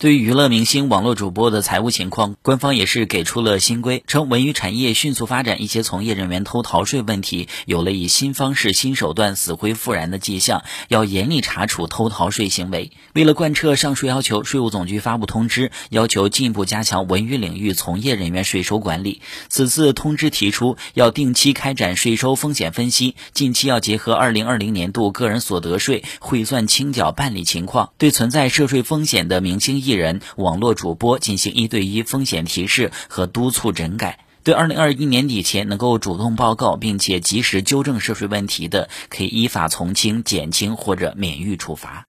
对于娱乐明星、网络主播的财务情况，官方也是给出了新规，称文娱产业迅速发展，一些从业人员偷逃税问题有了以新方式、新手段死灰复燃的迹象，要严厉查处偷逃税行为。为了贯彻上述要求，税务总局发布通知，要求进一步加强文娱领域从业人员税收管理。此次通知提出，要定期开展税收风险分析，近期要结合二零二零年度个人所得税汇算清缴办理情况，对存在涉税风险的明星艺。艺人、网络主播进行一对一风险提示和督促整改。对二零二一年底前能够主动报告并且及时纠正涉税问题的，可以依法从轻、减轻或者免予处罚。